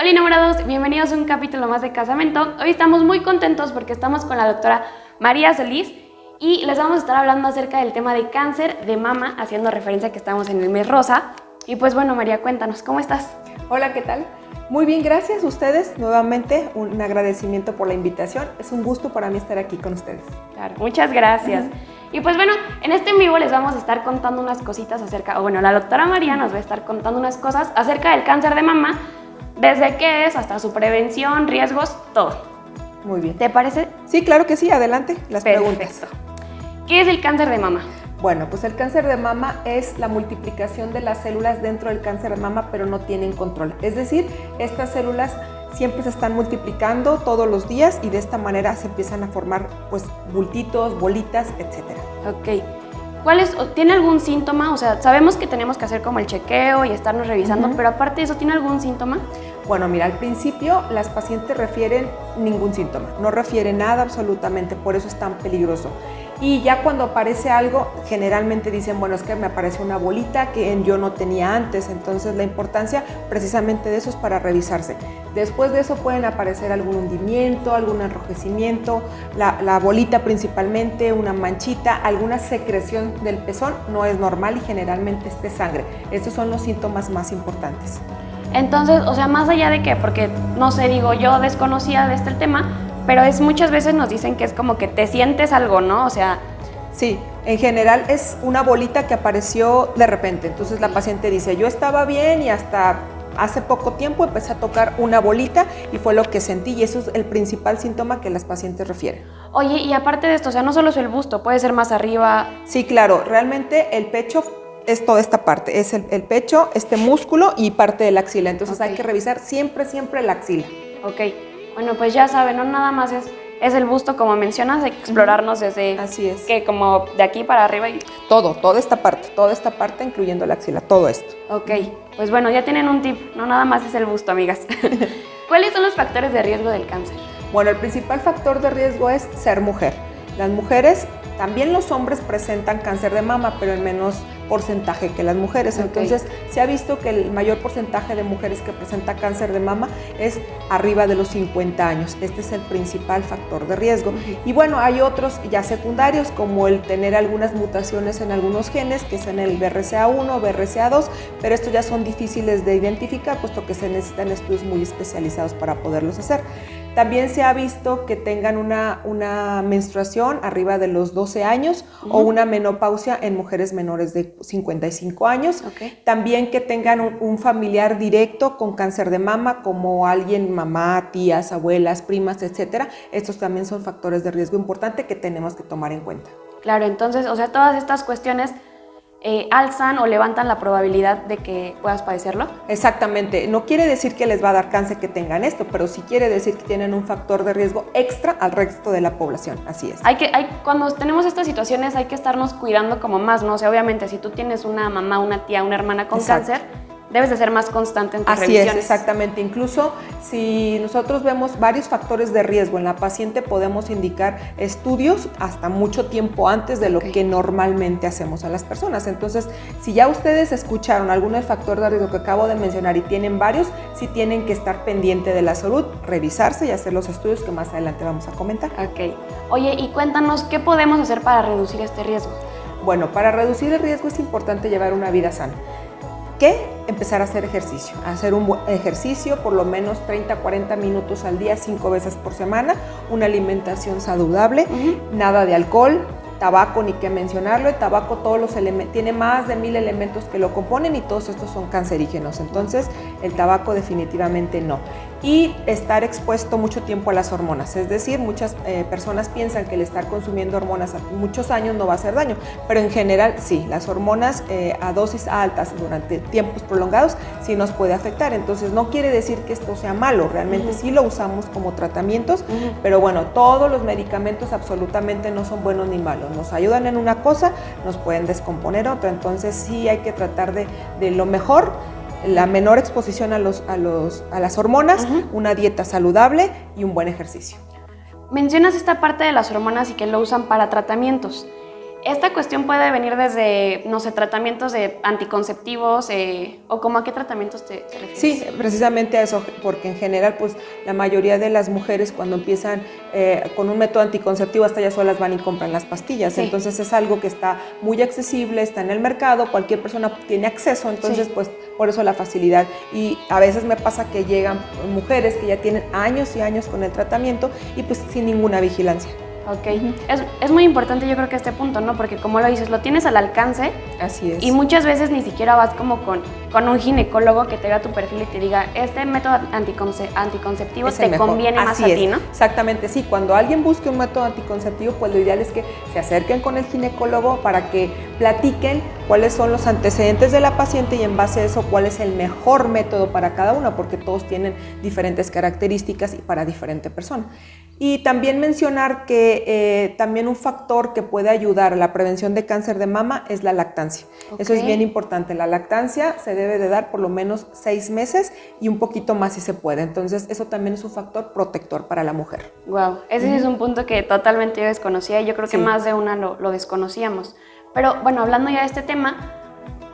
Hola enamorados, bienvenidos a un capítulo más de Casamento. Hoy estamos muy contentos porque estamos con la doctora María Solís y les vamos a estar hablando acerca del tema de cáncer de mama, haciendo referencia a que estamos en el mes rosa. Y pues bueno, María, cuéntanos, ¿cómo estás? Hola, ¿qué tal? Muy bien, gracias a ustedes. Nuevamente, un agradecimiento por la invitación. Es un gusto para mí estar aquí con ustedes. Claro, muchas gracias. Y pues bueno, en este en vivo les vamos a estar contando unas cositas acerca, o bueno, la doctora María nos va a estar contando unas cosas acerca del cáncer de mama, desde qué es hasta su prevención, riesgos, todo. Muy bien. ¿Te parece? Sí, claro que sí. Adelante, las Perfecto. preguntas. ¿Qué es el cáncer de mama? Bueno, pues el cáncer de mama es la multiplicación de las células dentro del cáncer de mama, pero no tienen control. Es decir, estas células siempre se están multiplicando todos los días y de esta manera se empiezan a formar pues bultitos, bolitas, etcétera. Ok. ¿Cuál es, ¿Tiene algún síntoma? O sea, sabemos que tenemos que hacer como el chequeo y estarnos revisando, pero aparte de eso, ¿tiene algún síntoma? Bueno, mira, al principio las pacientes refieren ningún síntoma, no refieren nada absolutamente, por eso es tan peligroso. Y ya cuando aparece algo, generalmente dicen, bueno, es que me apareció una bolita que yo no tenía antes, entonces la importancia precisamente de eso es para revisarse. Después de eso pueden aparecer algún hundimiento, algún enrojecimiento, la, la bolita principalmente, una manchita, alguna secreción del pezón, no es normal y generalmente es de sangre. Estos son los síntomas más importantes. Entonces, o sea, más allá de que, porque no sé, digo, yo desconocía de este el tema, pero es muchas veces nos dicen que es como que te sientes algo, ¿no? O sea, Sí, en general es una bolita que apareció de repente. Entonces la paciente dice, yo estaba bien y hasta hace poco tiempo empecé a tocar una bolita y fue lo que sentí y eso es el principal síntoma que las pacientes refieren. oye, y aparte de esto, o sea, no solo es el busto, puede ser más arriba. Sí, claro, realmente el pecho es toda esta parte, es el, el pecho, este músculo y parte de la axila. Entonces hay que revisar siempre, siempre la axila. Ok. Bueno, pues ya saben, no nada más es, es el busto, como mencionas, hay que explorarnos desde Así es. que como de aquí para arriba y Todo, toda esta parte, toda esta parte incluyendo la axila, todo esto. Ok, pues bueno, ya tienen un tip, no nada más es el busto, amigas. ¿Cuáles son los factores de riesgo del cáncer? Bueno, el principal factor de riesgo es ser mujer. Las mujeres, también los hombres presentan cáncer de mama, pero en menos porcentaje que las mujeres. Entonces, se ha visto que el mayor porcentaje de mujeres que presenta cáncer de mama es arriba de los 50 años. Este es el principal factor de riesgo. Y bueno, hay otros ya secundarios, como el tener algunas mutaciones en algunos genes, que es en el BRCA1, BRCA2, pero estos ya son difíciles de identificar, puesto que se necesitan estudios muy especializados para poderlos hacer. También se ha visto que tengan una, una menstruación arriba de los 12 años o una menopausia en mujeres menores de 55 años. También que tengan un, un familiar directo con cáncer de mama, como alguien, mamá, tías, abuelas, primas, etcétera. Estos también son factores de riesgo importante que tenemos que tomar en cuenta. Claro, entonces, o sea, todas estas cuestiones eh, alzan o levantan la probabilidad de que puedas padecerlo. Exactamente, no quiere decir que les va a dar cáncer que tengan esto, pero sí quiere decir que tienen un factor de riesgo extra al resto de la población, así es. Hay que, hay, cuando tenemos estas situaciones hay que estarnos cuidando como más, ¿no? O sea, obviamente, si tú tienes una mamá, una tía, una hermana con Exacto. cáncer, debes de ser más constante en tus Así es, exactamente. Incluso si nosotros vemos varios factores de riesgo en la paciente, podemos indicar estudios hasta mucho tiempo antes de lo que normalmente hacemos a las personas. Entonces, si ya ustedes escucharon alguno del factor de riesgo que acabo de mencionar y tienen varios, sí tienen que estar pendiente de la salud, revisarse y hacer los estudios que más adelante vamos a comentar. Ok. Oye, y cuéntanos, ¿qué podemos hacer para reducir este riesgo? Bueno, para reducir el riesgo es importante llevar una vida sana. ¿Qué? Empezar a hacer ejercicio. Hacer un buen ejercicio por lo menos 30, 40 minutos al día, 5 veces por semana. Una alimentación saludable. Nada de alcohol, tabaco, ni que mencionarlo. El tabaco todos los tiene más de mil elementos que lo componen y todos estos son cancerígenos. Entonces, el tabaco definitivamente no. Y estar expuesto mucho tiempo a las hormonas. Es decir, muchas eh, personas piensan que el estar consumiendo hormonas a muchos años no va a hacer daño, pero en general sí, las hormonas eh, a dosis altas durante tiempos prolongados sí nos puede afectar. Entonces, no quiere decir que esto sea malo, realmente Ujú. sí lo usamos como tratamientos, pero bueno, todos los medicamentos absolutamente no son buenos ni malos. Nos ayudan en una cosa, nos pueden descomponer otra. Entonces sí hay que tratar de, de lo mejor, la menor exposición a, los, a, los, a las hormonas, una dieta saludable y un buen ejercicio. Mencionas esta parte de las hormonas y que lo usan para tratamientos. Esta cuestión puede venir desde, no sé, tratamientos de anticonceptivos eh, o como a qué tratamientos te, refieres. Sí, precisamente a eso, porque en general, pues la mayoría de las mujeres cuando empiezan eh, con un método anticonceptivo hasta ya solas van y compran las pastillas. Entonces es algo que está muy accesible, está en el mercado, cualquier persona tiene acceso, entonces pues por eso la facilidad. Y a veces me pasa que llegan mujeres que ya tienen años y años con el tratamiento y pues sin ninguna vigilancia. Ok, es, es, muy importante yo creo que este punto, ¿no? Porque como lo dices, lo tienes al alcance. Así es. Y muchas veces ni siquiera vas como con, con un ginecólogo que te vea tu perfil y te diga, este método anticonceptivo te conviene más a ti, ¿no? Exactamente, sí. Cuando alguien busque un método anticonceptivo, pues lo ideal es que se acerquen con el ginecólogo para que platiquen cuáles son los antecedentes de la paciente y en base a eso cuál es el mejor método para cada uno, porque todos tienen diferentes características y para diferente persona. Y también mencionar que eh, también un factor que puede ayudar a la prevención de cáncer de mama es la lactancia. Eso es bien importante. La lactancia se debe de dar por lo menos seis meses y un poquito más si se puede. Entonces eso también es un factor protector para la mujer. Wow, ese es un punto que totalmente yo desconocía y yo creo que más de una lo, lo desconocíamos. Pero bueno, hablando ya de este tema,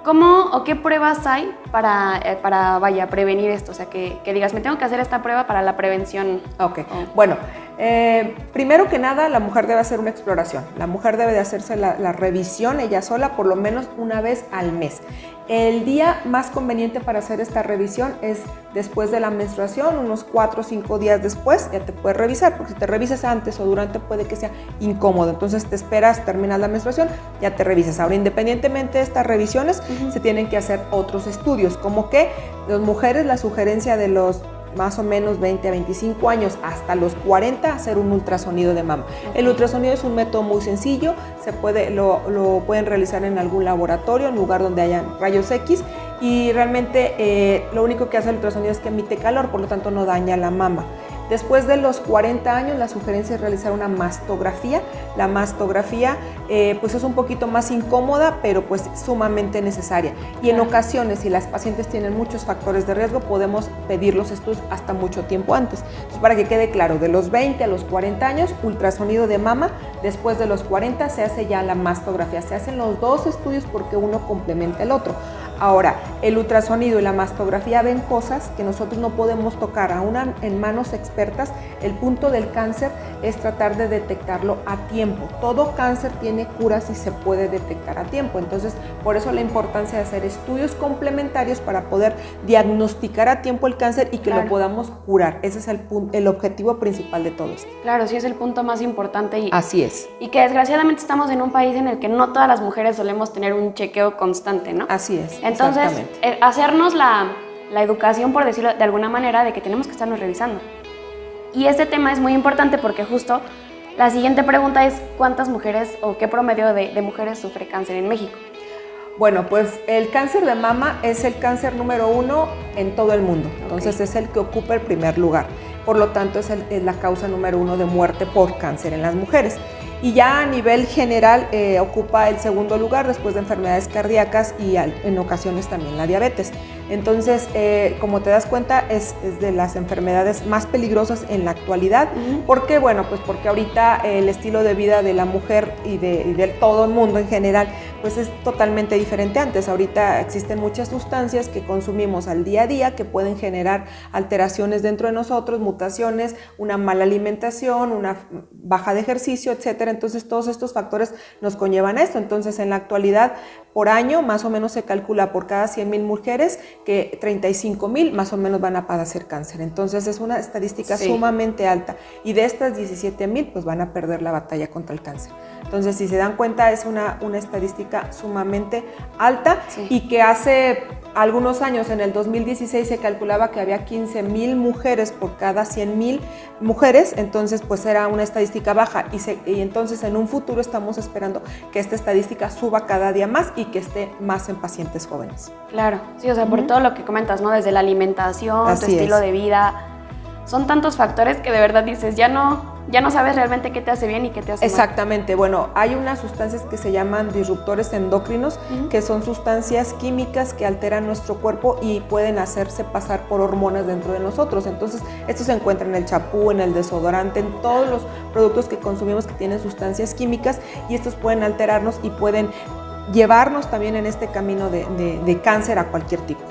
¿Cómo o qué pruebas hay para, eh, para vaya, prevenir esto? O sea, que, que, digas, me tengo que hacer esta prueba para la prevención. Ok, bueno, eh, primero que nada, la mujer debe hacer una exploración. La mujer debe de hacerse la, revisión ella sola por lo menos una vez al mes. El día más conveniente para hacer esta revisión es después de la menstruación, unos 4 o 5 días después, ya te puedes revisar, porque si te revisas antes o durante puede que sea incómodo. Entonces te esperas, terminas la menstruación, ya te revisas. Ahora, independientemente de estas revisiones, se tienen que hacer otros estudios, como que las mujeres, la sugerencia de los más o menos 20 a 25 años hasta los 40 hacer un ultrasonido de mama. El ultrasonido es un método muy sencillo, se puede, lo, lo, pueden realizar en algún laboratorio, en lugar donde haya rayos X y realmente eh, lo único que hace el ultrasonido es que emite calor, por lo tanto no daña la mama. Después de los 40 años, la sugerencia es realizar una mastografía. La mastografía eh, pues es un poquito más incómoda, pero pues sumamente necesaria. Y en ocasiones, si las pacientes tienen muchos factores de riesgo, podemos pedir los estudios hasta mucho tiempo antes. Entonces, para que quede claro, de los 20 a los 40 años, ultrasonido de mama. Después de los 40 se hace ya la mastografía. Se hacen los dos estudios porque uno complementa el otro. Ahora, el ultrasonido y la mastografía ven cosas que nosotros no podemos tocar. Aún en manos expertas, el punto del cáncer es tratar de detectarlo a tiempo. Todo cáncer tiene curas y se puede detectar a tiempo. Entonces, por eso la importancia de hacer estudios complementarios para poder diagnosticar a tiempo el cáncer y que lo podamos curar. Ese es el, el objetivo principal de todo esto. Claro, sí es el punto más importante. Y, Así es. Y que desgraciadamente estamos en un país en el que no todas las mujeres solemos tener un chequeo constante, ¿no? Así es. Entonces, eh, hacernos la, la educación, por decirlo de alguna manera, de que tenemos que estarnos revisando. Y este tema es muy importante porque justo la siguiente pregunta es cuántas mujeres o qué promedio de, de, mujeres sufre cáncer en México. Bueno, pues el cáncer de mama es el cáncer número uno en todo el mundo, entonces es el que ocupa el primer lugar. Por lo tanto, es, el, es la causa número uno de muerte por cáncer en las mujeres y ya a nivel general eh, ocupa el segundo lugar después de enfermedades cardíacas y en ocasiones también la diabetes. Entonces, eh, como te das cuenta, es, de las enfermedades más peligrosas en la actualidad. ¿Por qué? Bueno, pues porque ahorita el estilo de vida de la mujer y de, todo el mundo en general, pues es totalmente diferente antes. Ahorita existen muchas sustancias que consumimos al día a día que pueden generar alteraciones dentro de nosotros, mutaciones, una mala alimentación, una baja de ejercicio, etcétera. Entonces, todos estos factores nos conllevan a esto. Entonces, en la actualidad, por año, más o menos se calcula por cada 100.000 mujeres que 35 mil más o menos van a padecer cáncer. Entonces es una estadística sumamente alta y de estas 17 mil pues van a perder la batalla contra el cáncer. Entonces si se dan cuenta es una, una estadística sumamente alta y que hace algunos años, en el 2016 se calculaba que había 15 mil mujeres por cada 100 mil mujeres, entonces pues era una estadística baja. Y, y entonces en un futuro estamos esperando que esta estadística suba cada día más y que esté más en pacientes jóvenes. Claro, sí, o sea, por todo lo que comentas, ¿no? Desde la alimentación, tu estilo de vida, son tantos factores que de verdad dices, ya no, Ya no sabes realmente qué te hace bien y qué te hace Exactamente. Bueno, hay unas sustancias que se llaman disruptores endocrinos, que son sustancias químicas que alteran nuestro cuerpo y pueden hacerse pasar por hormonas dentro de nosotros. Entonces, esto se encuentra en el chapú, en el desodorante, en todos los productos que consumimos que tienen sustancias químicas y estos pueden alterarnos y pueden llevarnos también en este camino de, cáncer a cualquier tipo.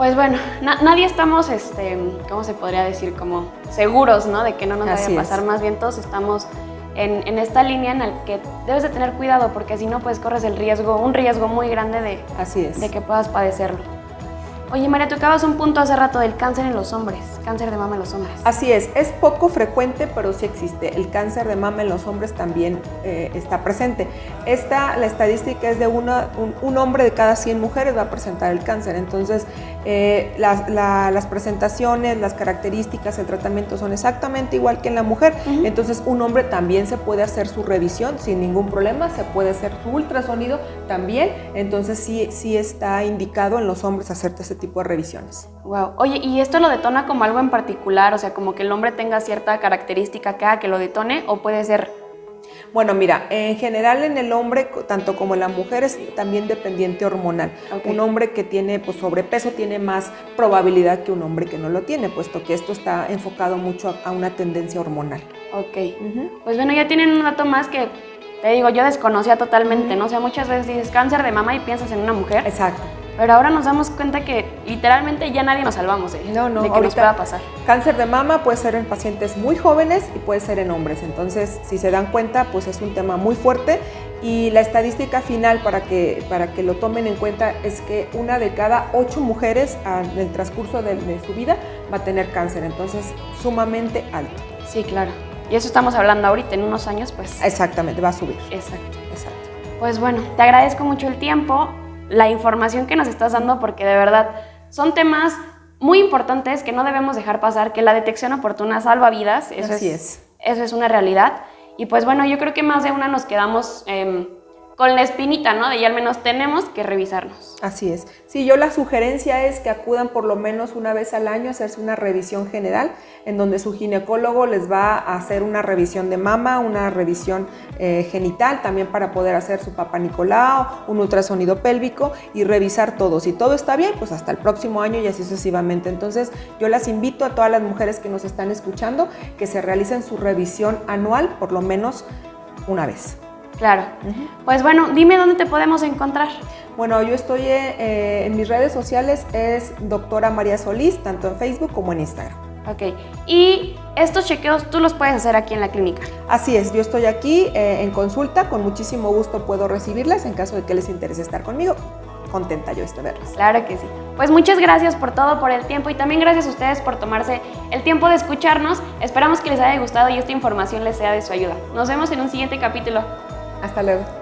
Pues bueno, nadie estamos, este, ¿cómo se podría decir? Como seguros, ¿no? De que no nos vaya a pasar. Más bien todos estamos en, esta línea en la que debes de tener cuidado porque si no, pues corres el riesgo, un riesgo muy grande de, Así es. de que puedas padecerlo. Oye, María, tocabas un punto hace rato del cáncer en los hombres, cáncer de mama en los hombres. Así es, es poco frecuente, pero sí existe. El cáncer de mama en los hombres también eh, está presente. Esta, la estadística es de una, un, hombre de cada 100 mujeres va a presentar el cáncer. Entonces, eh, las, presentaciones, las características, el tratamiento son exactamente igual que en la mujer. Entonces, un hombre también se puede hacer su revisión sin ningún problema, se puede hacer su ultrasonido también. Entonces, sí, sí está indicado en los hombres hacerte ese tipo de revisiones. Wow. Oye, ¿y esto lo detona como algo en particular? O sea, como que el hombre tenga cierta característica que haga que lo detone o puede ser bueno, mira, en general en el hombre, tanto como en la mujer, es también dependiente hormonal. Un hombre que tiene pues, sobrepeso tiene más probabilidad que un hombre que no lo tiene, puesto que esto está enfocado mucho a, una tendencia hormonal. Ok. Pues bueno, ya tienen un dato más que te digo, yo desconocía totalmente, ¿no? O sea, muchas veces dices cáncer de mama y piensas en una mujer. Exacto. Pero ahora nos damos cuenta que literalmente ya nadie nos salvamos de, no, no, de que nos pueda pasar. Cáncer de mama puede ser en pacientes muy jóvenes y puede ser en hombres. Entonces, si se dan cuenta, pues es un tema muy fuerte y la estadística final para que, para que lo tomen en cuenta es que una de cada ocho mujeres en el transcurso de, de su vida va a tener cáncer. Entonces, sumamente alto. Sí, claro. Y eso estamos hablando ahorita, en unos años, pues... Exactamente, va a subir. Exacto. Exacto. Pues bueno, te agradezco mucho el tiempo la información que nos estás dando porque de verdad son temas muy importantes que no debemos dejar pasar, que la detección oportuna salva vidas, eso, es, eso es una realidad. Y pues bueno, yo creo que más de una nos quedamos... Em, con la espinita, ¿no? De ya al menos tenemos que revisarnos. Así es. Sí, yo la sugerencia es que acudan por lo menos una vez al año a hacerse una revisión general, en donde su ginecólogo les va a hacer una revisión de mama, una revisión eh, genital, también para poder hacer su papá Nicolau, un ultrasonido pélvico y revisar todo. Si todo está bien, pues hasta el próximo año y así sucesivamente. Entonces, yo las invito a todas las mujeres que nos están escuchando que se realicen su revisión anual por lo menos una vez. Claro. Pues bueno, dime dónde te podemos encontrar. Bueno, yo estoy eh, en mis redes sociales, es doctora María Solís, tanto en Facebook como en Instagram. Ok. Y estos chequeos tú los puedes hacer aquí en la clínica. Así es, yo estoy aquí eh, en consulta, con muchísimo gusto puedo recibirlas en caso de que les interese estar conmigo. Contenta yo de verlas. Claro que sí. Pues muchas gracias por todo, por el tiempo y también gracias a ustedes por tomarse el tiempo de escucharnos. Esperamos que les haya gustado y esta información les sea de su ayuda. Nos vemos en un siguiente capítulo. Hasta luego.